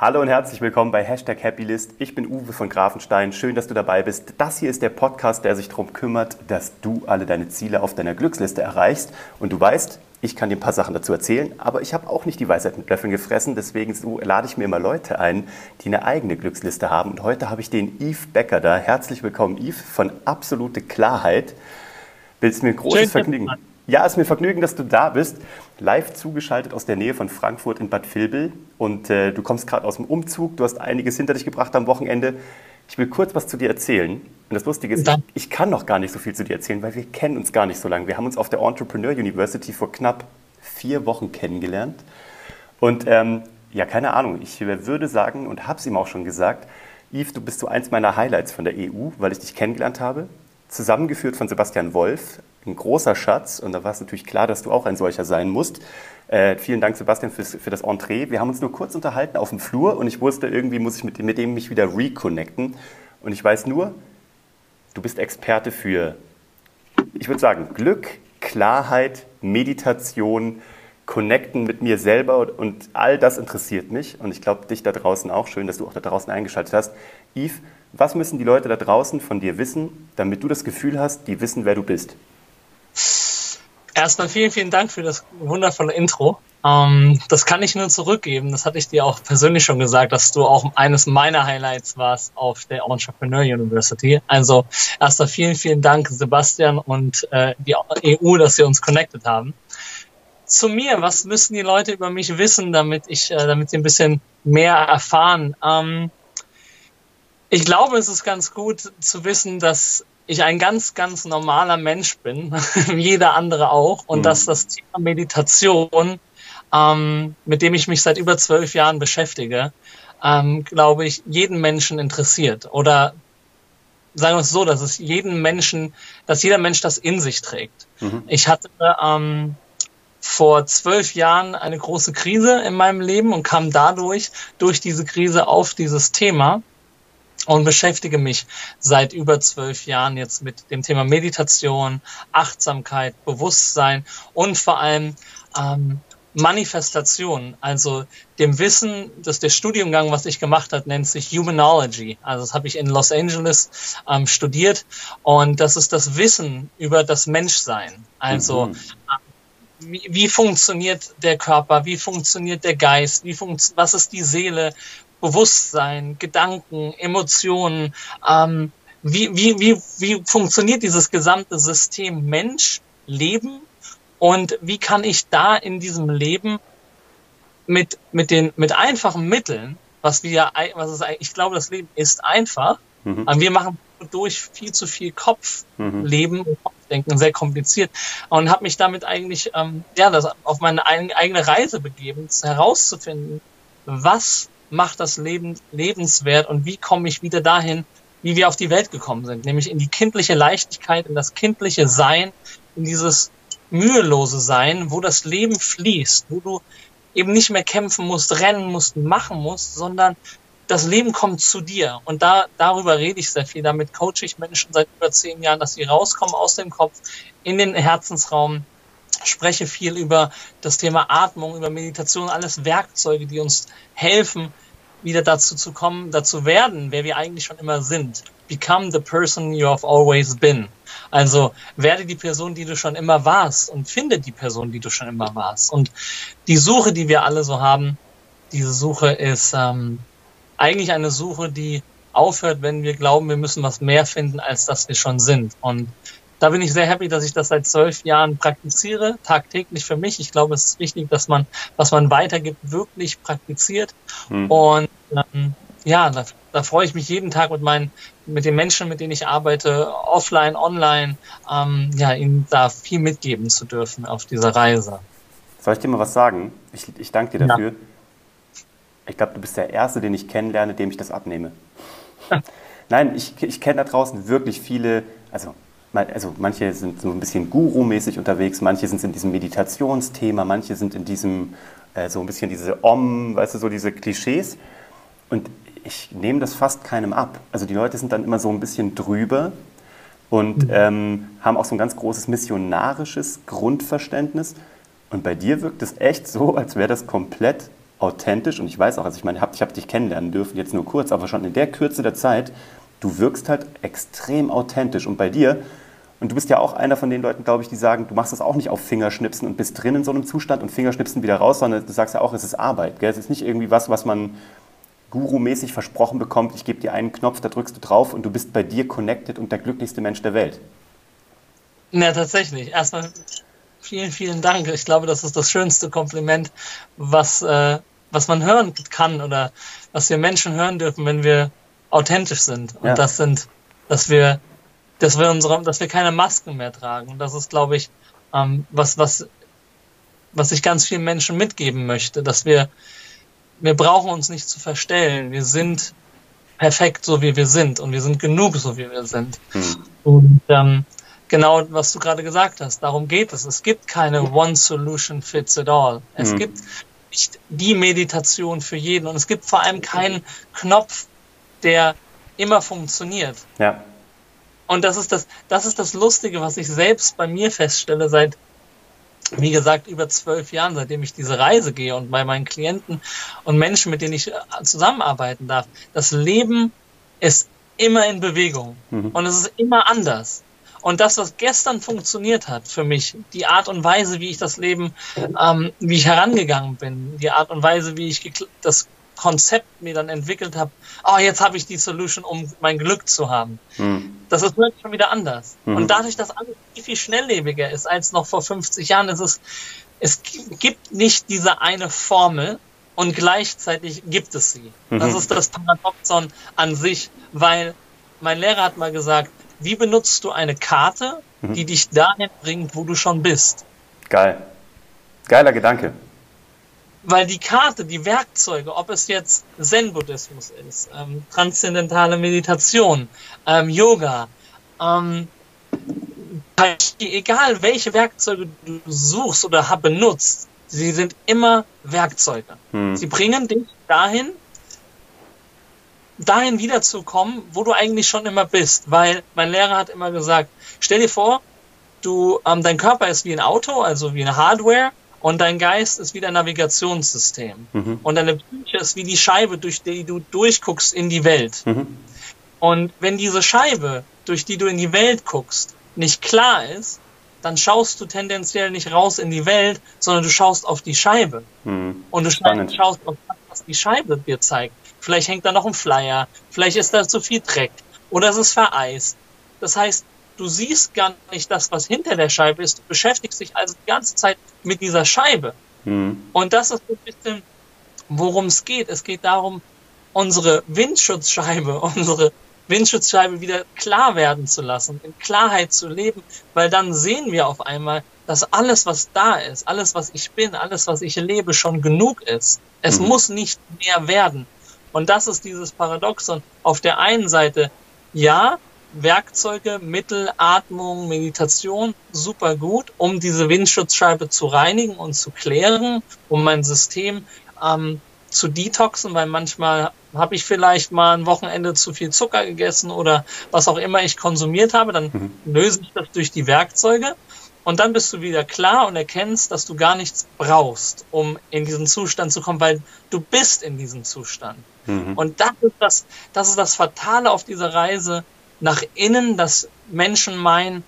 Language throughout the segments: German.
Hallo und herzlich willkommen bei Hashtag Happylist. Ich bin Uwe von Grafenstein. Schön, dass du dabei bist. Das hier ist der Podcast, der sich darum kümmert, dass du alle deine Ziele auf deiner Glücksliste erreichst. Und du weißt, ich kann dir ein paar Sachen dazu erzählen, aber ich habe auch nicht die Weisheit mit Löffeln gefressen. Deswegen so lade ich mir immer Leute ein, die eine eigene Glücksliste haben. Und heute habe ich den Yves Becker da. Herzlich willkommen, Yves, von Absolute Klarheit. Willst mir ein großes Schön, Vergnügen. Ja, es ist mir Vergnügen, dass du da bist. Live zugeschaltet aus der Nähe von Frankfurt in Bad Vilbel. Und äh, du kommst gerade aus dem Umzug. Du hast einiges hinter dich gebracht am Wochenende. Ich will kurz was zu dir erzählen. Und das Lustige ist, ich, ich, kann noch gar nicht so viel zu dir erzählen, weil wir kennen uns gar nicht so lange. Wir haben uns auf der Entrepreneur University vor knapp vier Wochen kennengelernt. Und ähm, ja, keine Ahnung, ich würde sagen und habe es ihm auch schon gesagt, Yves, du bist so eins meiner Highlights von der EU, weil ich dich kennengelernt habe. Zusammengeführt von Sebastian Wolf, ein großer Schatz und da war es natürlich klar, dass du auch ein solcher sein musst. Äh, vielen Dank, Sebastian, fürs, für das Entree. Wir haben uns nur kurz unterhalten auf dem Flur und ich wusste, irgendwie muss ich mit, mit dem mich wieder reconnecten. Und ich weiß nur, du bist Experte für, ich würde sagen, Glück, Klarheit, Meditation, Connecten mit mir selber und all das interessiert mich. Und ich glaube, dich da draußen auch. Schön, dass du auch da draußen eingeschaltet hast. Yves, was müssen die Leute da draußen von dir wissen, damit du das Gefühl hast, die wissen, wer du bist? Erstmal vielen, vielen Dank für das wundervolle Intro. Ähm, das kann ich nur zurückgeben. Das hatte ich dir auch persönlich schon gesagt, dass du auch eines meiner Highlights warst auf der Entrepreneur University. Also erstmal vielen, vielen Dank, Sebastian und äh, die EU, dass sie uns connected haben. Zu mir, was müssen die Leute über mich wissen, damit ich, äh, damit sie ein bisschen mehr erfahren? Ähm, ich glaube, es ist ganz gut zu wissen, dass ich ein ganz, ganz normaler Mensch bin, wie jeder andere auch, und mhm. dass das Thema Meditation, ähm, mit dem ich mich seit über zwölf Jahren beschäftige, ähm, glaube ich, jeden Menschen interessiert. Oder sagen wir es so, dass es jeden Menschen, dass jeder Mensch das in sich trägt. Mhm. Ich hatte ähm, vor zwölf Jahren eine große Krise in meinem Leben und kam dadurch, durch diese Krise auf dieses Thema und beschäftige mich seit über zwölf Jahren jetzt mit dem Thema Meditation, Achtsamkeit, Bewusstsein und vor allem ähm, Manifestation, also dem Wissen, dass der Studiumgang, was ich gemacht habe, nennt sich Humanology. Also das habe ich in Los Angeles ähm, studiert und das ist das Wissen über das Menschsein. Also mhm. wie, wie funktioniert der Körper, wie funktioniert der Geist, wie funkt, was ist die Seele, Bewusstsein, Gedanken, Emotionen, ähm, wie, wie, wie, wie funktioniert dieses gesamte System Mensch, Leben und wie kann ich da in diesem Leben mit, mit den, mit einfachen Mitteln, was wir, was ist, ich glaube, das Leben ist einfach, mhm. wir machen durch viel zu viel Kopfleben mhm. und Kopfdenken sehr kompliziert und habe mich damit eigentlich ähm, ja das auf meine eigene Reise begeben, herauszufinden, was macht das Leben lebenswert und wie komme ich wieder dahin, wie wir auf die Welt gekommen sind, nämlich in die kindliche Leichtigkeit, in das kindliche Sein, in dieses mühelose Sein, wo das Leben fließt, wo du eben nicht mehr kämpfen musst, rennen musst, machen musst, sondern das Leben kommt zu dir. Und da, darüber rede ich sehr viel. Damit coache ich Menschen seit über zehn Jahren, dass sie rauskommen aus dem Kopf in den Herzensraum, spreche viel über das Thema Atmung, über Meditation, alles Werkzeuge, die uns helfen, wieder dazu zu kommen, dazu werden, wer wir eigentlich schon immer sind. Become the person you have always been. Also werde die Person, die du schon immer warst und finde die Person, die du schon immer warst. Und die Suche, die wir alle so haben, diese Suche ist ähm, eigentlich eine Suche, die aufhört, wenn wir glauben, wir müssen was mehr finden, als das wir schon sind. Und da bin ich sehr happy, dass ich das seit zwölf Jahren praktiziere, tagtäglich für mich. Ich glaube, es ist wichtig, dass man, was man weitergibt, wirklich praktiziert. Hm. Und ähm, ja, da, da freue ich mich jeden Tag mit meinen, mit den Menschen, mit denen ich arbeite, offline, online, ähm, ja, ihnen da viel mitgeben zu dürfen auf dieser Reise. Soll ich dir mal was sagen? Ich, ich danke dir dafür. Ja. Ich glaube, du bist der Erste, den ich kennenlerne, dem ich das abnehme. Nein, ich, ich kenne da draußen wirklich viele, also also manche sind so ein bisschen Guru-mäßig unterwegs, manche sind in diesem Meditationsthema, manche sind in diesem, äh, so ein bisschen diese Om, weißt du, so diese Klischees. Und ich nehme das fast keinem ab. Also die Leute sind dann immer so ein bisschen drüber und mhm. ähm, haben auch so ein ganz großes missionarisches Grundverständnis. Und bei dir wirkt es echt so, als wäre das komplett authentisch und ich weiß auch, also ich meine, ich habe hab dich kennenlernen dürfen, jetzt nur kurz, aber schon in der Kürze der Zeit, du wirkst halt extrem authentisch und bei dir, und du bist ja auch einer von den Leuten, glaube ich, die sagen, du machst das auch nicht auf Fingerschnipsen und bist drin in so einem Zustand und Fingerschnipsen wieder raus, sondern du sagst ja auch, es ist Arbeit. Gell? Es ist nicht irgendwie was, was man gurumäßig versprochen bekommt, ich gebe dir einen Knopf, da drückst du drauf und du bist bei dir connected und der glücklichste Mensch der Welt. Ja, tatsächlich. Erstmal vielen, vielen Dank. Ich glaube, das ist das schönste Kompliment, was, äh, was man hören kann oder was wir Menschen hören dürfen, wenn wir authentisch sind. Und ja. das sind, dass wir, dass wir unsere, dass wir keine Masken mehr tragen. Und das ist, glaube ich, ähm, was, was, was ich ganz vielen Menschen mitgeben möchte, dass wir, wir brauchen uns nicht zu verstellen. Wir sind perfekt, so wie wir sind. Und wir sind genug, so wie wir sind. Hm. Und ähm, genau, was du gerade gesagt hast, darum geht es. Es gibt keine One Solution Fits It All. Es hm. gibt nicht die Meditation für jeden. Und es gibt vor allem keinen Knopf, der immer funktioniert. Ja. Und das ist das, das ist das Lustige, was ich selbst bei mir feststelle seit, wie gesagt, über zwölf Jahren, seitdem ich diese Reise gehe und bei meinen Klienten und Menschen, mit denen ich äh, zusammenarbeiten darf. Das Leben ist immer in Bewegung mhm. und es ist immer anders. Und das, was gestern funktioniert hat für mich, die Art und Weise, wie ich das Leben, ähm, wie ich herangegangen bin, die Art und Weise, wie ich das Konzept mir dann entwickelt habe, oh, jetzt habe ich die Solution, um mein Glück zu haben. Mhm. Das ist wirklich schon wieder anders. Mhm. Und dadurch, dass alles viel, viel schnelllebiger ist als noch vor 50 Jahren, ist es, es gibt nicht diese eine Formel und gleichzeitig gibt es sie. Mhm. Das ist das Paradoxon an sich, weil mein Lehrer hat mal gesagt, wie benutzt du eine Karte, mhm. die dich dahin bringt, wo du schon bist? Geil. Geiler Gedanke weil die Karte, die Werkzeuge, ob es jetzt Zen-Buddhismus ist, ähm, transzendentale Meditation, ähm, Yoga, ähm, egal welche Werkzeuge du suchst oder benutzt, sie sind immer Werkzeuge. Hm. Sie bringen dich dahin, dahin wiederzukommen, wo du eigentlich schon immer bist. Weil mein Lehrer hat immer gesagt, stell dir vor, du, ähm, dein Körper ist wie ein Auto, also wie eine Hardware, und dein Geist ist wie dein Navigationssystem. Mhm. Und deine Psyche ist wie die Scheibe, durch die du durchguckst in die Welt. Mhm. Und wenn diese Scheibe, durch die du in die Welt guckst, nicht klar ist, dann schaust du tendenziell nicht raus in die Welt, sondern du schaust auf die Scheibe. Mhm. Und du Spannend. schaust auf das, was die Scheibe dir zeigt. Vielleicht hängt da noch ein Flyer, vielleicht ist da zu viel Dreck oder es ist vereist. Das heißt, du siehst gar nicht das, was hinter der Scheibe ist. Du beschäftigst dich also die ganze Zeit mit dieser Scheibe. Mhm. Und das ist ein bisschen, worum es geht. Es geht darum, unsere Windschutzscheibe, unsere Windschutzscheibe wieder klar werden zu lassen, in Klarheit zu leben, weil dann sehen wir auf einmal, dass alles, was da ist, alles, was ich bin, alles, was ich lebe, schon genug ist. Es mhm. muss nicht mehr werden. Und das ist dieses Paradoxon. Auf der einen Seite, ja, Werkzeuge, Mittel, Atmung, Meditation super gut, um diese Windschutzscheibe zu reinigen und zu klären, um mein System ähm, zu detoxen, weil manchmal habe ich vielleicht mal ein Wochenende zu viel Zucker gegessen oder was auch immer ich konsumiert habe, dann mhm. löse ich das durch die Werkzeuge und dann bist du wieder klar und erkennst, dass du gar nichts brauchst, um in diesen Zustand zu kommen, weil du bist in diesem Zustand. Mhm. Und das ist das, das ist das Fatale auf dieser Reise, nach innen, dass Menschen meinen,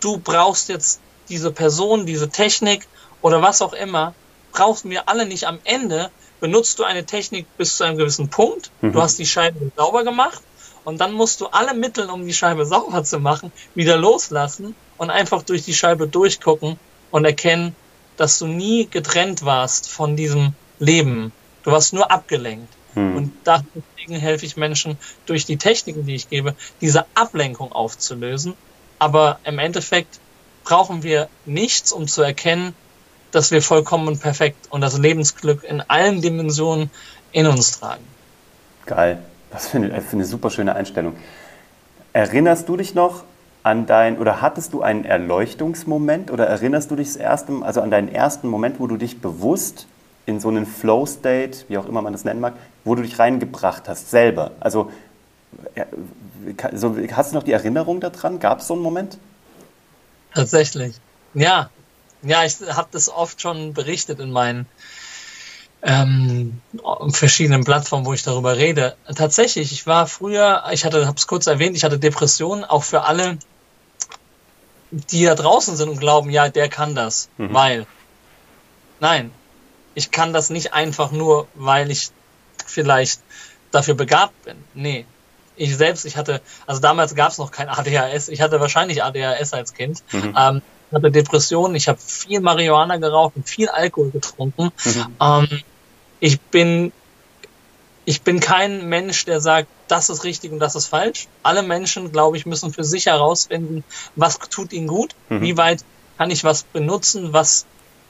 du brauchst jetzt diese Person, diese Technik oder was auch immer, brauchen wir alle nicht. Am Ende benutzt du eine Technik bis zu einem gewissen Punkt, mhm. du hast die Scheibe sauber gemacht und dann musst du alle Mittel, um die Scheibe sauber zu machen, wieder loslassen und einfach durch die Scheibe durchgucken und erkennen, dass du nie getrennt warst von diesem Leben. Du warst nur abgelenkt. Mhm. Und deswegen helfe ich Menschen durch die Techniken, die ich gebe, diese Ablenkung aufzulösen. Aber im Endeffekt brauchen wir nichts, um zu erkennen, dass wir vollkommen und perfekt und das Lebensglück in allen Dimensionen in uns tragen. Geil. Das finde ich eine super schöne Einstellung. Erinnerst du dich noch an dein, oder hattest du einen Erleuchtungsmoment oder erinnerst du dich das erste, also an deinen ersten Moment, wo du dich bewusst in so einen Flow-State, wie auch immer man das nennen mag, wo du dich reingebracht hast, selber. Also so, hast du noch die Erinnerung daran? Gab es so einen Moment? Tatsächlich. Ja. Ja, ich habe das oft schon berichtet in meinen ähm, verschiedenen Plattformen, wo ich darüber rede. Tatsächlich, ich war früher, ich hatte, habe es kurz erwähnt, ich hatte Depressionen, auch für alle, die da draußen sind und glauben, ja, der kann das, mhm. weil, nein, ich kann das nicht einfach nur, weil ich vielleicht dafür begabt bin. Nee. Ich selbst, ich hatte, also damals gab es noch kein ADHS, ich hatte wahrscheinlich ADHS als Kind. Mhm. Ähm, hatte Depressionen, ich habe viel Marihuana geraucht und viel Alkohol getrunken. Mhm. Ähm, ich bin ich bin kein Mensch, der sagt, das ist richtig und das ist falsch. Alle Menschen, glaube ich, müssen für sich herausfinden, was tut ihnen gut, mhm. wie weit kann ich was benutzen, was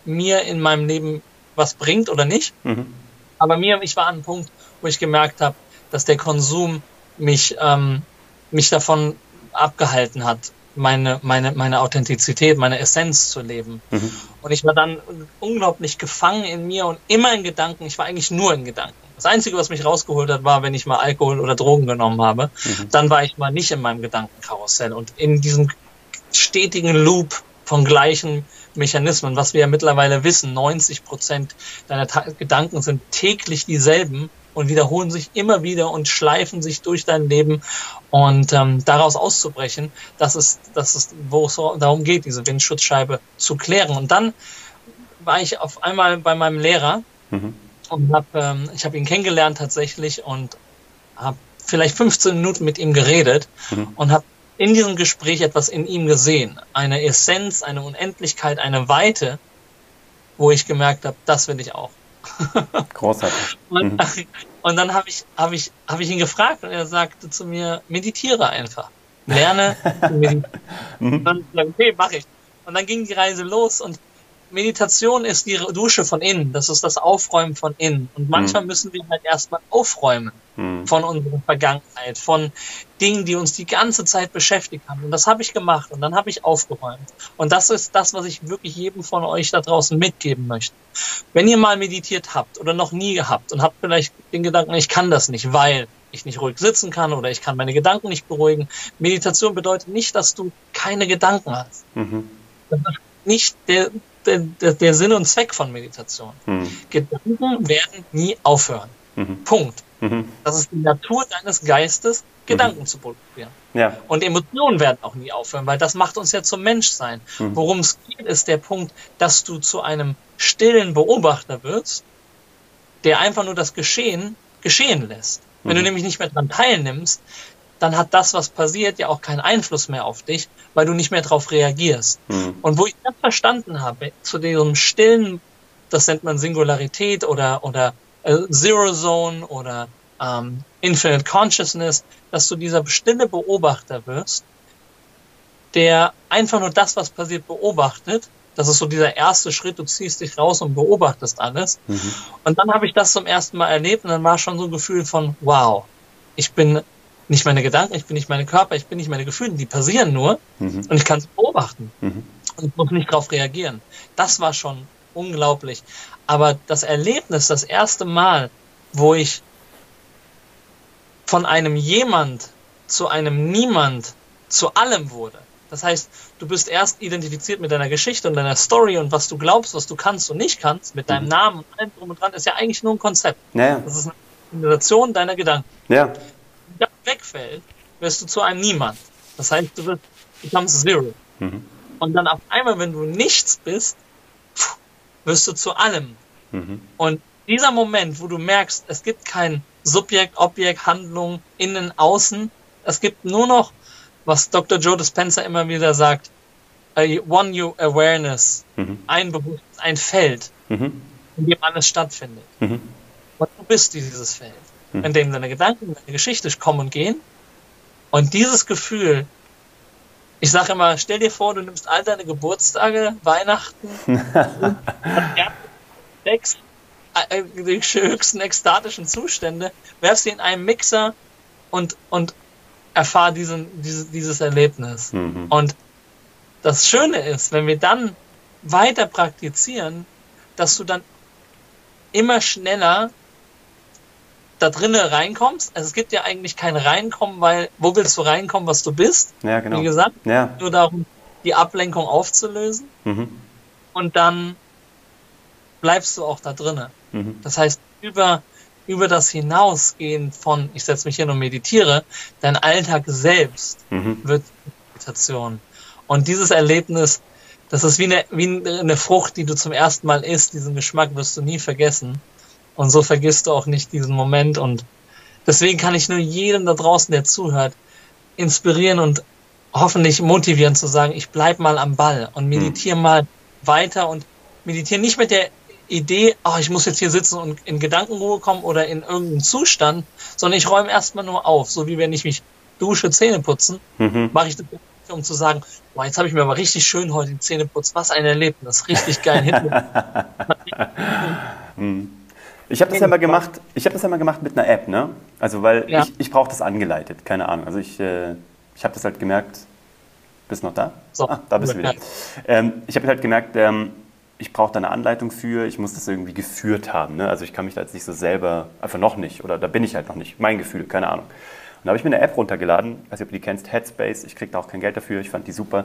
mir in meinem Leben was bringt oder nicht. Mhm. Aber mir, ich war an einem Punkt, wo ich gemerkt habe, dass der Konsum mich, ähm, mich davon abgehalten hat, meine, meine, meine Authentizität, meine Essenz zu leben. Mhm. Und ich war dann unglaublich gefangen in mir und immer in Gedanken. Ich war eigentlich nur in Gedanken. Das Einzige, was mich rausgeholt hat, war, wenn ich mal Alkohol oder Drogen genommen habe. Mhm. Dann war ich mal nicht in meinem Gedankenkarussell und in diesem stetigen Loop von gleichen Mechanismen, was wir ja mittlerweile wissen. 90 Prozent deiner Ta Gedanken sind täglich dieselben und wiederholen sich immer wieder und schleifen sich durch dein Leben und ähm, daraus auszubrechen, das ist, das ist, wo es darum geht, diese Windschutzscheibe zu klären. Und dann war ich auf einmal bei meinem Lehrer mhm. und habe, ähm, ich habe ihn kennengelernt tatsächlich und habe vielleicht 15 Minuten mit ihm geredet mhm. und habe in diesem Gespräch etwas in ihm gesehen, eine Essenz, eine Unendlichkeit, eine Weite, wo ich gemerkt habe, das will ich auch. Großartig. Und, mhm. und dann habe ich, hab ich, hab ich ihn gefragt und er sagte zu mir, meditiere einfach. Lerne meditieren. Mhm. Und dann, okay, mache ich. Und dann ging die Reise los und Meditation ist die Dusche von innen, das ist das Aufräumen von innen. Und manchmal mhm. müssen wir halt erstmal aufräumen mhm. von unserer Vergangenheit, von Dingen, die uns die ganze Zeit beschäftigt haben. Und das habe ich gemacht und dann habe ich aufgeräumt. Und das ist das, was ich wirklich jedem von euch da draußen mitgeben möchte. Wenn ihr mal meditiert habt oder noch nie gehabt und habt vielleicht den Gedanken, ich kann das nicht, weil ich nicht ruhig sitzen kann oder ich kann meine Gedanken nicht beruhigen. Meditation bedeutet nicht, dass du keine Gedanken hast. Mhm. Das ist nicht der, der, der Sinn und Zweck von Meditation. Mhm. Gedanken werden nie aufhören. Mhm. Punkt. Mhm. Das ist die Natur deines Geistes, Gedanken mhm. zu produzieren. Ja. Und Emotionen werden auch nie aufhören, weil das macht uns ja zum Menschsein. Mhm. Worum es geht, ist der Punkt, dass du zu einem stillen Beobachter wirst, der einfach nur das Geschehen geschehen lässt. Wenn du mhm. nämlich nicht mehr daran teilnimmst, dann hat das, was passiert, ja auch keinen Einfluss mehr auf dich, weil du nicht mehr darauf reagierst. Mhm. Und wo ich das verstanden habe, zu diesem stillen, das nennt man Singularität oder, oder äh, Zero Zone oder ähm, Infinite Consciousness, dass du dieser stille Beobachter wirst, der einfach nur das, was passiert, beobachtet. Das ist so dieser erste Schritt, du ziehst dich raus und beobachtest alles. Mhm. Und dann habe ich das zum ersten Mal erlebt und dann war schon so ein Gefühl von, wow, ich bin nicht meine Gedanken, ich bin nicht meine Körper, ich bin nicht meine Gefühle, die passieren nur mhm. und ich kann sie beobachten mhm. und muss nicht darauf reagieren. Das war schon unglaublich. Aber das Erlebnis, das erste Mal, wo ich von einem jemand zu einem niemand zu allem wurde. Das heißt, du bist erst identifiziert mit deiner Geschichte und deiner Story und was du glaubst, was du kannst und nicht kannst, mit deinem mhm. Namen und allem drum und dran, ist ja eigentlich nur ein Konzept. Ja. Das ist eine Kombination deiner Gedanken. Ja wegfällt, wirst du zu einem Niemand. Das heißt, du wirst, bekommst Zero. Mhm. Und dann auf einmal, wenn du nichts bist, wirst du zu allem. Mhm. Und dieser Moment, wo du merkst, es gibt kein Subjekt, Objekt, Handlung, innen, außen, es gibt nur noch, was Dr. Joe Dispenza immer wieder sagt, a One You Awareness, mhm. ein Bewusstsein, ein Feld, mhm. in dem alles stattfindet. Mhm. Und du bist dieses Feld hm. in dem deine Gedanken, deine Geschichte kommen und gehen. Und dieses Gefühl, ich sage immer, stell dir vor, du nimmst all deine Geburtstage, Weihnachten, Sex, äh, die höchsten ekstatischen Zustände, werfst sie in einen Mixer und, und erfahr diesen, dieses, dieses Erlebnis. Mhm. Und das Schöne ist, wenn wir dann weiter praktizieren, dass du dann immer schneller da drinnen reinkommst. Also es gibt ja eigentlich kein Reinkommen, weil wo willst du reinkommen, was du bist? Ja, genau. Wie gesagt, ja. nur darum, die Ablenkung aufzulösen. Mhm. Und dann bleibst du auch da drinnen. Mhm. Das heißt, über, über das Hinausgehen von, ich setze mich hin und meditiere, dein Alltag selbst mhm. wird Meditation. Und dieses Erlebnis, das ist wie eine, wie eine Frucht, die du zum ersten Mal isst, diesen Geschmack wirst du nie vergessen. Und so vergisst du auch nicht diesen Moment. Und deswegen kann ich nur jedem da draußen, der zuhört, inspirieren und hoffentlich motivieren zu sagen, ich bleib mal am Ball und meditiere mhm. mal weiter und meditiere nicht mit der Idee, oh, ich muss jetzt hier sitzen und in Gedankenruhe kommen oder in irgendeinen Zustand, sondern ich räume erstmal nur auf, so wie wenn ich mich dusche, Zähne putzen, mhm. mache ich das, um zu sagen, boah, jetzt habe ich mir aber richtig schön heute die Zähne putzt, was ein Erlebnis, richtig geil. Hm. Ich habe das ja mal gemacht, ich habe das ja mal gemacht mit einer App, ne? Also weil ja. ich, ich brauche das angeleitet, keine Ahnung. Also ich, äh, ich habe das halt gemerkt, bist du noch da? So. Ah, da bist du wieder. Ähm, ich habe halt gemerkt, ähm, ich brauche da eine Anleitung für, ich muss das irgendwie geführt haben. Ne? Also ich kann mich da jetzt nicht so selber, einfach noch nicht, oder da bin ich halt noch nicht, mein Gefühl, keine Ahnung. Und da habe ich mir eine App runtergeladen, nicht, ob du die kennst, Headspace, ich kriege da auch kein Geld dafür, ich fand die super.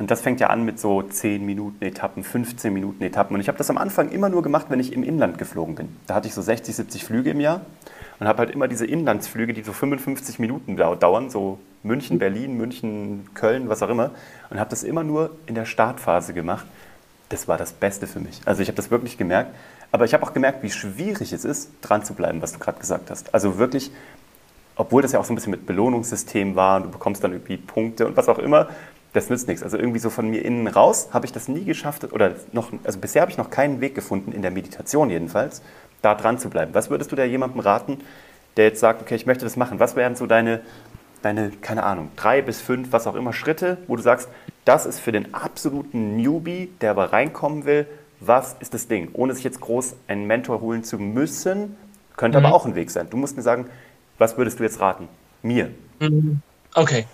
Und das fängt ja an mit so 10 Minuten Etappen, 15 Minuten Etappen. Und ich habe das am Anfang immer nur gemacht, wenn ich im Inland geflogen bin. Da hatte ich so 60, 70 Flüge im Jahr und habe halt immer diese Inlandsflüge, die so 55 Minuten dauern, so München, Berlin, München, Köln, was auch immer. Und habe das immer nur in der Startphase gemacht das war das Beste für mich. Also ich habe das wirklich gemerkt. Aber ich habe auch gemerkt, wie schwierig es ist, dran zu bleiben, was du gerade gesagt hast. Also wirklich, obwohl das ja auch so ein bisschen mit Belohnungssystem war und du bekommst dann irgendwie Punkte und was auch immer, das nützt nichts. Also irgendwie so von mir innen raus habe ich das nie geschafft oder noch, also bisher habe ich noch keinen Weg gefunden, in der Meditation jedenfalls, da dran zu bleiben. Was würdest du da jemandem raten, der jetzt sagt, okay, ich möchte das machen? Was wären so deine, deine, keine Ahnung, drei bis fünf, was auch immer Schritte, wo du sagst, das ist für den absoluten Newbie, der aber reinkommen will, was ist das Ding? Ohne sich jetzt groß einen Mentor holen zu müssen, könnte mhm. aber auch ein Weg sein. Du musst mir sagen, was würdest du jetzt raten? Mir. Mhm. Okay.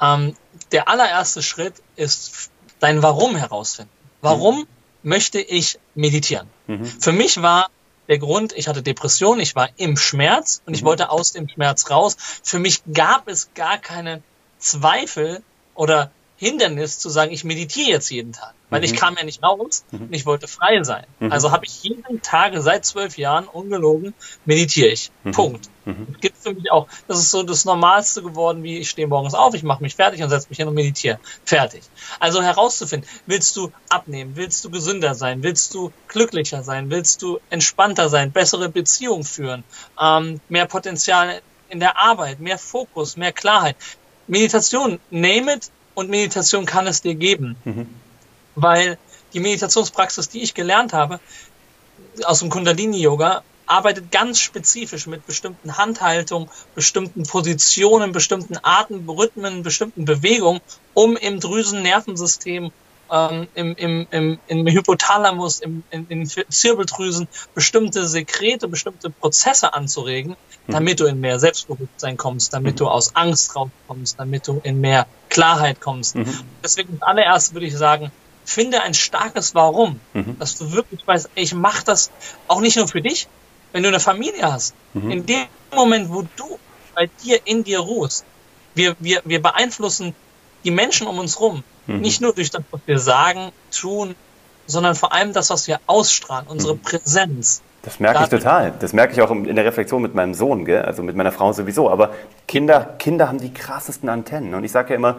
Ähm, der allererste Schritt ist dein Warum herausfinden. Warum mhm. möchte ich meditieren? Mhm. Für mich war der Grund, ich hatte Depression, ich war im Schmerz und ich mhm. wollte aus dem Schmerz raus. Für mich gab es gar keine Zweifel oder Hindernis zu sagen, ich meditiere jetzt jeden Tag. Weil mhm. ich kam ja nicht raus mhm. und ich wollte frei sein. Mhm. Also habe ich jeden Tag seit zwölf Jahren ungelogen meditiere ich. Mhm. Punkt. Mhm. Gibt für mich auch. Das ist so das Normalste geworden, wie ich stehe morgens auf, ich mache mich fertig und setze mich hin und meditiere. Fertig. Also herauszufinden, willst du abnehmen, willst du gesünder sein, willst du glücklicher sein, willst du entspannter sein, bessere Beziehungen führen, ähm, mehr Potenzial in der Arbeit, mehr Fokus, mehr Klarheit. Meditation, name it, und Meditation kann es dir geben. Weil die Meditationspraxis, die ich gelernt habe, aus dem Kundalini-Yoga, arbeitet ganz spezifisch mit bestimmten Handhaltungen, bestimmten Positionen, bestimmten Atemrhythmen, bestimmten Bewegungen, um im Drüsennervensystem, ähm, im, im, im, im Hypothalamus, im, in, in Zirbeldrüsen bestimmte Sekrete, bestimmte Prozesse anzuregen, Mhm. damit du in mehr Selbstbewusstsein kommst, damit mhm. du aus Angst rauskommst, damit du in mehr Klarheit kommst. Mhm. Deswegen allererst würde ich sagen, finde ein starkes Warum, mhm. dass du wirklich weißt, ich mache das auch nicht nur für dich, wenn du eine Familie hast. Mhm. In dem Moment, wo du bei dir in dir ruhst, wir, wir, wir beeinflussen die Menschen um uns rum, mhm. nicht nur durch das, was wir sagen, tun, sondern vor allem das, was wir ausstrahlen, unsere Präsenz. Das merke ich total. Das merke ich auch in der Reflexion mit meinem Sohn, gell? also mit meiner Frau sowieso. Aber Kinder, Kinder haben die krassesten Antennen. Und ich sage ja immer,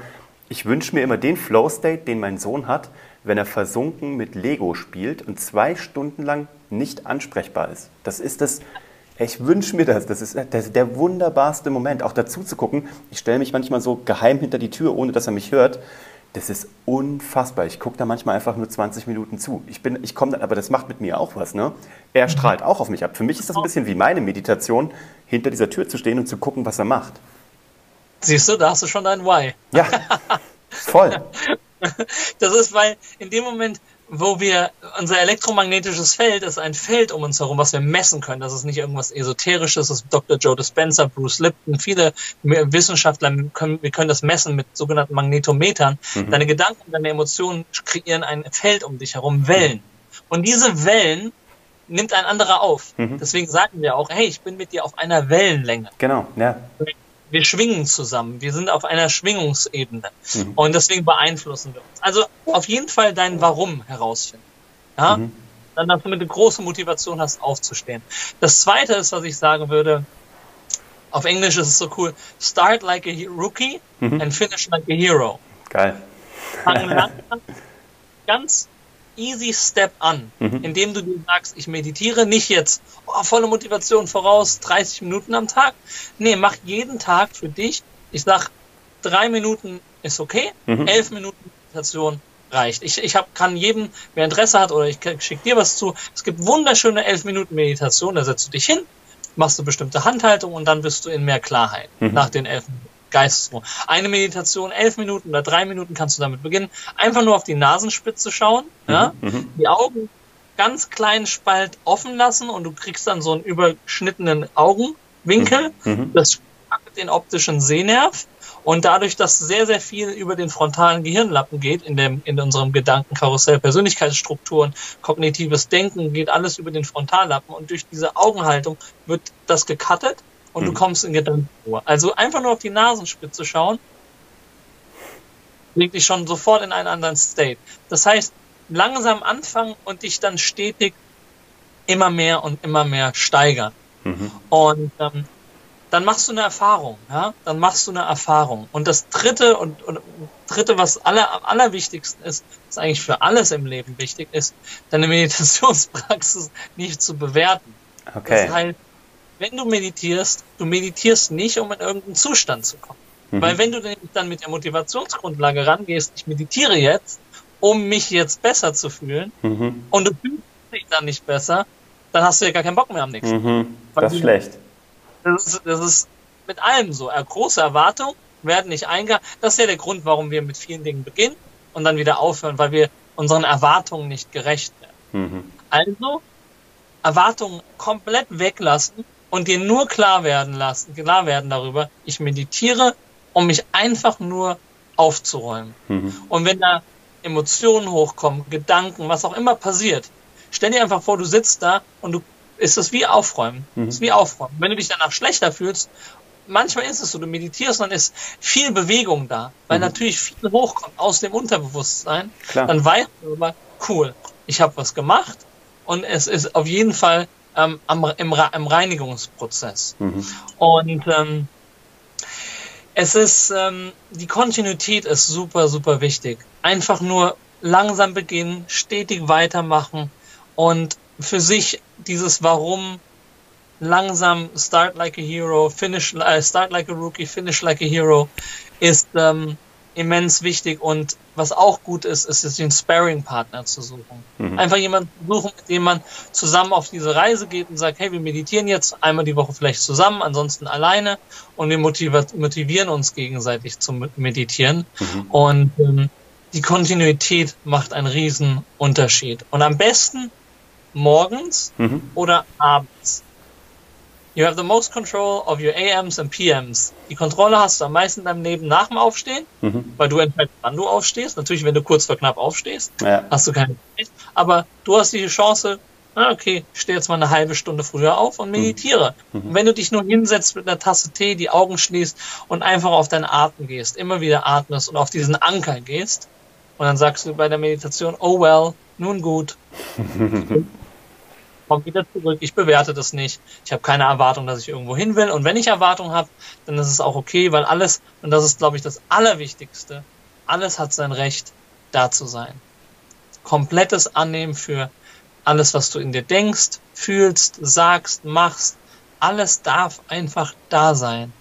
ich wünsche mir immer den Flow-State, den mein Sohn hat, wenn er versunken mit Lego spielt und zwei Stunden lang nicht ansprechbar ist. Das ist das, ich wünsche mir das. Das ist, ist der wunderbarste Moment. Auch dazu zu gucken, ich stelle mich manchmal so geheim hinter die Tür, ohne dass er mich hört. Das ist unfassbar. Ich gucke da manchmal einfach nur 20 Minuten zu. Ich bin, ich komme dann, aber das macht mit mir auch was. Ne? Er mhm. strahlt auch auf mich ab. Für mich ist das ein bisschen wie meine Meditation, hinter dieser Tür zu stehen und zu gucken, was er macht. Siehst du, da hast du schon dein Why. Ja, voll. Das ist, weil in dem Moment, wo wir, unser elektromagnetisches Feld ist ein Feld um uns herum, was wir messen können. Das ist nicht irgendwas Esoterisches, das ist Dr. Joe Dispenza, Bruce Lipton, viele Wissenschaftler können, wir können das messen mit sogenannten Magnetometern. Mhm. Deine Gedanken, deine Emotionen kreieren ein Feld um dich herum, Wellen. Und diese Wellen nimmt ein anderer auf. Mhm. Deswegen sagen wir auch, hey, ich bin mit dir auf einer Wellenlänge. Genau, ja wir schwingen zusammen. Wir sind auf einer Schwingungsebene. Mhm. Und deswegen beeinflussen wir uns. Also auf jeden Fall dein Warum herausfinden. Ja? Mhm. dann damit du eine große Motivation hast, aufzustehen. Das zweite ist, was ich sagen würde, auf Englisch ist es so cool, start like a rookie mhm. and finish like a hero. Geil. Fang langsam, ganz easy Step an, mhm. indem du dir sagst, ich meditiere nicht jetzt oh, volle Motivation voraus, 30 Minuten am Tag. Nee, mach jeden Tag für dich. Ich sag, drei Minuten ist okay, mhm. elf Minuten Meditation reicht. Ich, ich hab, kann jedem, wer Interesse hat, oder ich schicke dir was zu, es gibt wunderschöne elf Minuten Meditation, da setzt du dich hin, machst du bestimmte Handhaltung und dann bist du in mehr Klarheit mhm. nach den elf Minuten. Geistesruhe. Eine Meditation, elf Minuten oder drei Minuten kannst du damit beginnen. Einfach nur auf die Nasenspitze schauen, mhm. ja? Mhm. die Augen ganz kleinen Spalt offen lassen und du kriegst dann so einen überschnittenen Augenwinkel. Mhm. mhm. Das stärkt den optischen Sehnerv. Und dadurch, dass sehr, sehr viel über den frontalen Gehirnlappen geht, in, dem, in unserem Gedankenkarussell, Persönlichkeitsstrukturen, kognitives Denken, geht alles über den Frontallappen. Und durch diese Augenhaltung wird das gecuttet und mhm. du kommst in Gedankenruhe. Also einfach nur auf die Nasenspitze schauen, bringt dich schon sofort in einen anderen State. Das heißt, langsam anfangen und dich dann stetig immer mehr und immer mehr steigern. Mhm. Und ähm, dann machst du eine Erfahrung, ja, dann machst du eine Erfahrung. Und das dritte und, und dritte, was aller, am allerwichtigsten ist, was eigentlich für alles im Leben wichtig ist, deine Meditationspraxis nicht zu bewerten. Okay. Das heißt, wenn du meditierst, du meditierst nicht, um in irgendeinen Zustand zu kommen. Mhm. Weil wenn du dann mit der Motivationsgrundlage rangehst, ich meditiere jetzt, um mich jetzt besser zu fühlen, mhm. und du fühlst dich dann nicht besser, dann hast du ja gar keinen Bock mehr am nächsten. Mhm. Das ist schlecht. Das ist, das ist mit allem so. Große Erwartungen werden nicht eingegangen. Das ist ja der Grund, warum wir mit vielen Dingen beginnen und dann wieder aufhören, weil wir unseren Erwartungen nicht gerecht werden. Mhm. Also Erwartungen komplett weglassen und dir nur klar werden lassen, klar werden darüber, ich meditiere, um mich einfach nur aufzuräumen. Mhm. Und wenn da Emotionen hochkommen, Gedanken, was auch immer passiert, stell dir einfach vor, du sitzt da und du ist es wie aufräumen. Mhm. ist wie aufräumen. Wenn du dich danach schlechter fühlst, manchmal ist es so, du meditierst und ist viel Bewegung da, weil mhm. natürlich viel hochkommt aus dem Unterbewusstsein. Klar. Dann weißt du immer, cool, ich habe was gemacht und es ist auf jeden Fall ähm, am, im, im Reinigungsprozess. Mhm. Und ähm, es ist, ähm, die Kontinuität ist super, super wichtig. Einfach nur langsam beginnen, stetig weitermachen und für sich dieses Warum langsam start like a hero, finish, äh, start like a rookie, finish like a hero ist ähm, immens wichtig und was auch gut ist, ist es den Sparring-Partner zu suchen. Mhm. Einfach jemanden suchen, mit dem man zusammen auf diese Reise geht und sagt, hey, wir meditieren jetzt einmal die Woche vielleicht zusammen, ansonsten alleine und wir motivieren uns gegenseitig zum Meditieren. Mhm. Und ähm, die Kontinuität macht einen riesen Unterschied. Und am besten morgens mhm. oder abends. You have the most control of your AMs and PMs. Die Kontrolle hast du am meisten in deinem Leben nach dem Aufstehen, mhm. weil du entscheidest, wann du aufstehst. Natürlich, wenn du kurz vor knapp aufstehst, ja. hast du keine Zeit. Aber du hast die Chance, okay, ich stehe jetzt mal eine halbe Stunde früher auf und meditiere. Mhm. Und wenn du dich nur hinsetzt mit einer Tasse Tee, die Augen schließt und einfach auf deinen Atem gehst, immer wieder atmest und auf diesen Anker gehst, und dann sagst du bei der Meditation, oh well, nun gut. komm wieder zurück, ich bewerte das nicht, ich habe keine Erwartung, dass ich irgendwo hin will und wenn ich Erwartung habe, dann ist es auch okay, weil alles, und das ist glaube ich das Allerwichtigste, alles hat sein Recht, da zu sein. Komplettes Annehmen für alles, was du in dir denkst, fühlst, sagst, machst, alles darf einfach da sein.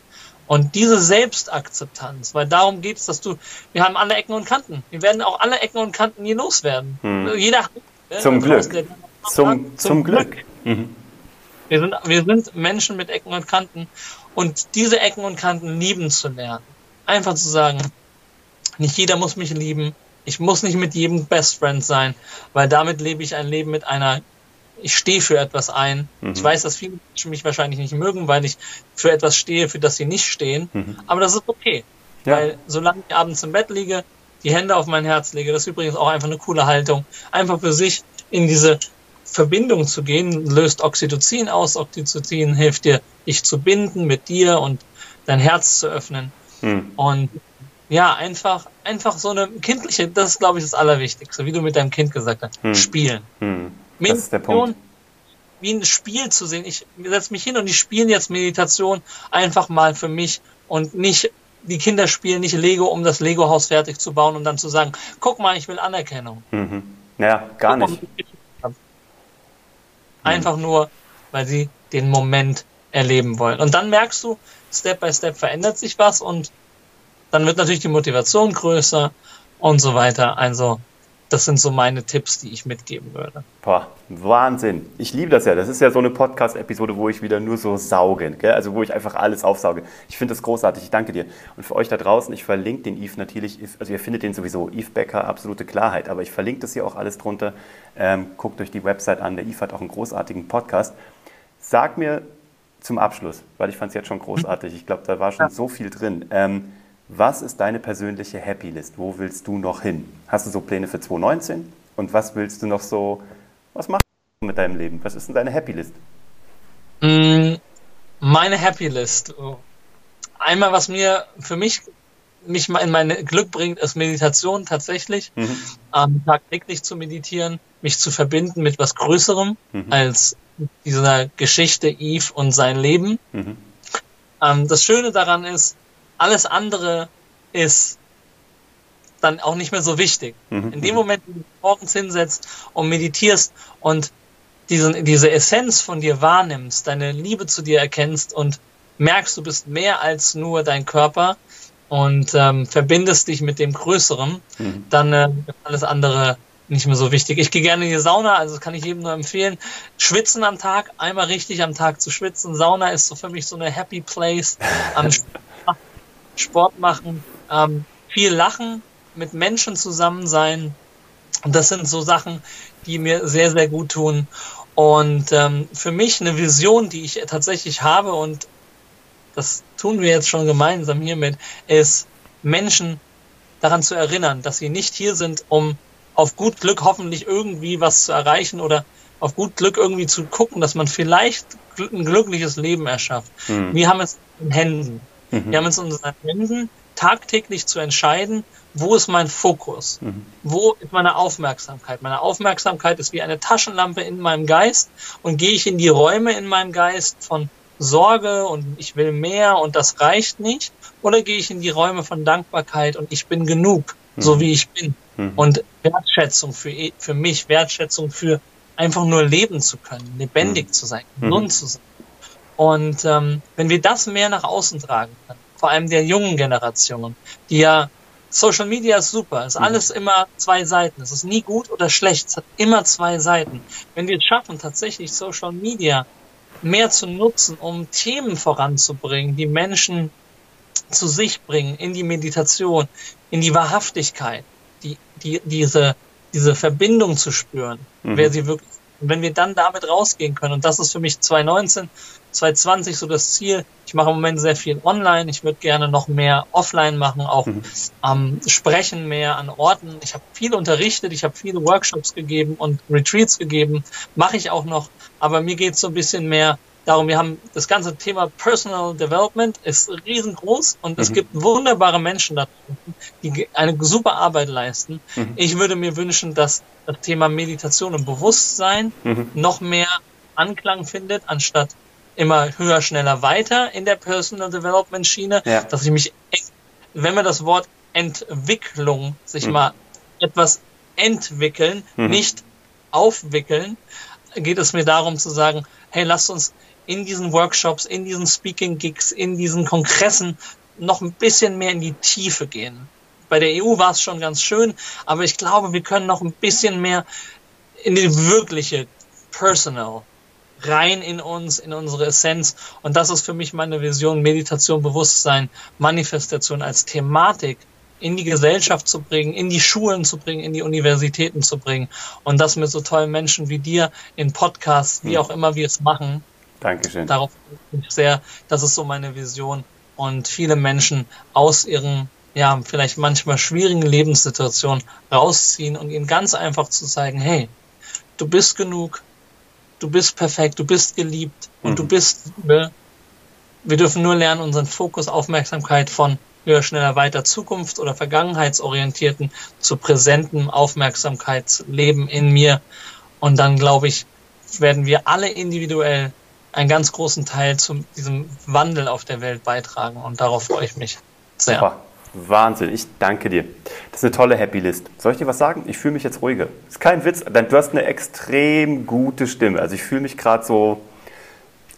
Und diese Selbstakzeptanz, weil darum geht es, dass du, wir haben alle Ecken und Kanten. Wir werden auch alle Ecken und Kanten nie loswerden. Hm. Jeder. Zum Glück. Zum, zum, zum Glück. Glück. Mhm. Wir, sind, wir sind Menschen mit Ecken und Kanten und diese Ecken und Kanten lieben zu lernen. Einfach zu sagen, nicht jeder muss mich lieben, ich muss nicht mit jedem Best Friend sein, weil damit lebe ich ein Leben mit einer, ich stehe für etwas ein. Mhm. Ich weiß, dass viele Menschen mich wahrscheinlich nicht mögen, weil ich für etwas stehe, für das sie nicht stehen, mhm. aber das ist okay. Ja. Weil solange ich abends im Bett liege, die Hände auf mein Herz lege, das ist übrigens auch einfach eine coole Haltung, einfach für sich in diese Verbindung zu gehen, löst Oxytocin aus. Oxytocin hilft dir, dich zu binden mit dir und dein Herz zu öffnen. Hm. Und ja, einfach, einfach so eine kindliche, das ist, glaube ich, das Allerwichtigste, wie du mit deinem Kind gesagt hast, hm. spielen. Hm. Das ist der Punkt. Wie ein Spiel zu sehen. Ich setze mich hin und ich spiele jetzt Meditation einfach mal für mich und nicht die Kinder spielen nicht Lego, um das Lego-Haus fertig zu bauen und dann zu sagen, guck mal, ich will Anerkennung. Mhm. Ja, gar nicht. Einfach nur, weil sie den Moment erleben wollen. Und dann merkst du, Step by Step verändert sich was und dann wird natürlich die Motivation größer und so weiter. Also das sind so meine Tipps, die ich mitgeben würde. Boah, Wahnsinn. Ich liebe das ja. Das ist ja so eine Podcast-Episode, wo ich wieder nur so sauge. Gell? Also wo ich einfach alles aufsauge. Ich finde das großartig. Ich danke dir. Und für euch da draußen, ich verlinke den Eve natürlich. Also ihr findet den sowieso. Eve Becker, absolute Klarheit. Aber ich verlinke das hier auch alles drunter. Ähm, guckt euch die Website an. Der Eve hat auch einen großartigen Podcast. Sag mir zum Abschluss, weil ich fand es jetzt schon großartig. Ich glaube, da war schon ja. so viel drin. Ähm, was ist deine persönliche Happy List? Wo willst du noch hin? Hast du so Pläne für 2019? Und was willst du noch so, was machst du mit deinem Leben? Was ist denn deine Happy List? Mm, meine Happy List. Einmal, was mir für mich mich in mein Glück bringt, ist Meditation tatsächlich. Mhm. Ähm, tagtäglich zu meditieren, mich zu verbinden mit was Größerem mhm. als dieser Geschichte Eve und sein Leben. Mhm. Ähm, das Schöne daran ist, alles andere ist dann auch nicht mehr so wichtig. Mhm. In dem Moment, wo du morgens hinsetzt und meditierst und diesen, diese Essenz von dir wahrnimmst, deine Liebe zu dir erkennst und merkst, du bist mehr als nur dein Körper und ähm, verbindest dich mit dem Größeren, mhm. dann äh, ist alles andere nicht mehr so wichtig. Ich gehe gerne in die Sauna, also das kann ich jedem nur empfehlen. Schwitzen am Tag, einmal richtig am Tag zu schwitzen. Sauna ist so für mich so eine Happy Place. Am Sport machen, ähm, viel lachen, mit Menschen zusammen sein. Und das sind so Sachen, die mir sehr, sehr gut tun. Und ähm, für mich eine Vision, die ich tatsächlich habe, und das tun wir jetzt schon gemeinsam hiermit, ist Menschen daran zu erinnern, dass sie nicht hier sind, um auf gut Glück hoffentlich irgendwie was zu erreichen oder auf gut Glück irgendwie zu gucken, dass man vielleicht ein glückliches Leben erschafft. Mhm. Wir haben es in Händen. Mhm. Wir haben es in unseren Händen, tagtäglich zu entscheiden, wo ist mein Fokus? Mhm. Wo ist meine Aufmerksamkeit? Meine Aufmerksamkeit ist wie eine Taschenlampe in meinem Geist und gehe ich in die Räume in meinem Geist von Sorge und ich will mehr und das reicht nicht? Oder gehe ich in die Räume von Dankbarkeit und ich bin genug, mhm. so wie ich bin? Mhm. Und Wertschätzung für, für mich, Wertschätzung für einfach nur leben zu können, lebendig mhm. zu sein, gesund mhm. zu sein. Und ähm, wenn wir das mehr nach außen tragen können, vor allem der jungen Generation, die ja Social Media ist super, ist mhm. alles immer zwei Seiten. Es ist nie gut oder schlecht, es hat immer zwei Seiten. Wenn wir es schaffen, tatsächlich Social Media mehr zu nutzen, um Themen voranzubringen, die Menschen zu sich bringen, in die Meditation, in die Wahrhaftigkeit, die, die, diese, diese Verbindung zu spüren, mhm. wer sie wirklich wenn wir dann damit rausgehen können, und das ist für mich 2019, 2020 so das Ziel, ich mache im Moment sehr viel online, ich würde gerne noch mehr offline machen, auch mhm. ähm, sprechen mehr an Orten. Ich habe viel unterrichtet, ich habe viele Workshops gegeben und Retreats gegeben, mache ich auch noch, aber mir geht es so ein bisschen mehr darum, wir haben das ganze Thema Personal Development ist riesengroß und mhm. es gibt wunderbare Menschen da die eine super Arbeit leisten. Mhm. Ich würde mir wünschen, dass das Thema Meditation und Bewusstsein mhm. noch mehr Anklang findet, anstatt immer höher, schneller, weiter in der Personal Development Schiene, ja. dass ich mich, wenn wir das Wort Entwicklung sich mhm. mal etwas entwickeln, mhm. nicht aufwickeln, geht es mir darum zu sagen, hey, lasst uns in diesen Workshops, in diesen Speaking-Gigs, in diesen Kongressen noch ein bisschen mehr in die Tiefe gehen. Bei der EU war es schon ganz schön, aber ich glaube, wir können noch ein bisschen mehr in die wirkliche Personal rein in uns, in unsere Essenz. Und das ist für mich meine Vision, Meditation, Bewusstsein, Manifestation als Thematik in die Gesellschaft zu bringen, in die Schulen zu bringen, in die Universitäten zu bringen. Und das mit so tollen Menschen wie dir in Podcasts, wie hm. auch immer wir es machen, Dankeschön. Darauf bin ich sehr, das ist so meine Vision. Und viele Menschen aus ihren, ja, vielleicht manchmal schwierigen Lebenssituationen rausziehen und ihnen ganz einfach zu zeigen, hey, du bist genug, du bist perfekt, du bist geliebt und mhm. du bist Liebe. Wir dürfen nur lernen, unseren Fokus, Aufmerksamkeit von höher, schneller, weiter Zukunft oder vergangenheitsorientierten zu präsentem Aufmerksamkeitsleben in mir Und dann, glaube ich, werden wir alle individuell einen ganz großen Teil zu diesem Wandel auf der Welt beitragen. Und darauf freue ich mich sehr. Boah, Wahnsinn, ich danke dir. Das ist eine tolle Happy List. Soll ich dir was sagen? Ich fühle mich jetzt ruhiger. Ist kein Witz, du hast eine extrem gute Stimme. Also ich fühle mich gerade so,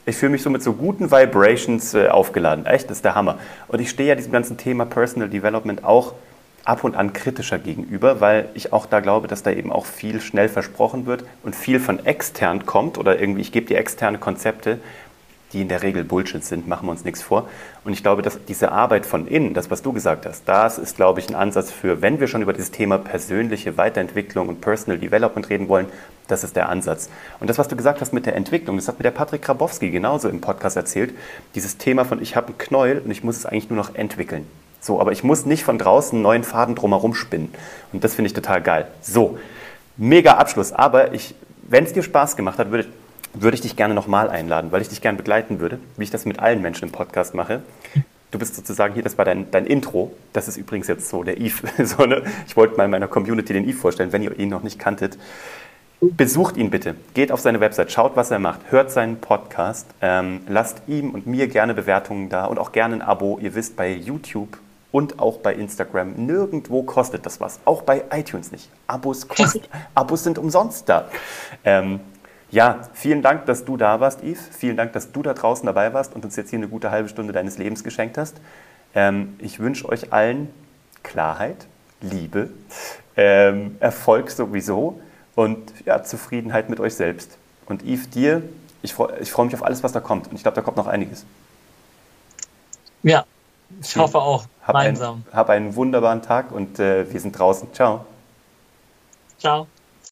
ich fühle mich so mit so guten Vibrations äh, aufgeladen. Echt, das ist der Hammer. Und ich stehe ja diesem ganzen Thema Personal Development auch ab und an kritischer gegenüber, weil ich auch da glaube, dass da eben auch viel schnell versprochen wird und viel von extern kommt oder irgendwie, ich gebe dir externe Konzepte, die in der Regel Bullshit sind, machen wir uns nichts vor. Und ich glaube, dass diese Arbeit von innen, das, was du gesagt hast, das ist, glaube ich, ein Ansatz für, wenn wir schon über dieses Thema persönliche Weiterentwicklung und Personal Development reden wollen, das ist der Ansatz. Und das, was du gesagt hast mit der Entwicklung, das hat mir der Patrick Grabowski genauso im Podcast erzählt, dieses Thema von, ich habe einen Knäuel und ich muss es eigentlich nur noch entwickeln. So, aber ich muss nicht von draußen einen neuen Faden drumherum spinnen. Und das finde ich total geil. So, mega Abschluss. Aber ich, wenn es dir Spaß gemacht hat, würde, würde ich dich gerne nochmal einladen, weil ich dich gerne begleiten würde, wie ich das mit allen Menschen im Podcast mache. Du bist sozusagen hier, das war dein, dein Intro. Das ist übrigens jetzt so der Eve. so, ne? Ich wollte mal meiner Community den Eve vorstellen, wenn ihr ihn noch nicht kanntet. Besucht ihn bitte, geht auf seine Website, schaut, was er macht, hört seinen Podcast, ähm, lasst ihm und mir gerne Bewertungen da und auch gerne ein Abo. Ihr wisst, bei YouTube und auch bei Instagram. Nirgendwo kostet das was. Auch bei iTunes nicht. Abos, kost, Abos sind umsonst da. Ähm, ja, vielen Dank, dass du da warst, Yves. Vielen Dank, dass du da draußen dabei warst und uns jetzt hier eine gute halbe Stunde deines Lebens geschenkt hast. Ähm, ich wünsche euch allen Klarheit, Liebe, ähm, Erfolg sowieso und ja, Zufriedenheit mit euch selbst. Und Yves, dir, ich freue ich freu mich auf alles, was da kommt. Und ich glaube, da kommt noch einiges. Ja, ich hoffe auch. Hab, ein, hab einen wunderbaren Tag und äh, wir sind draußen. Ciao. Ciao.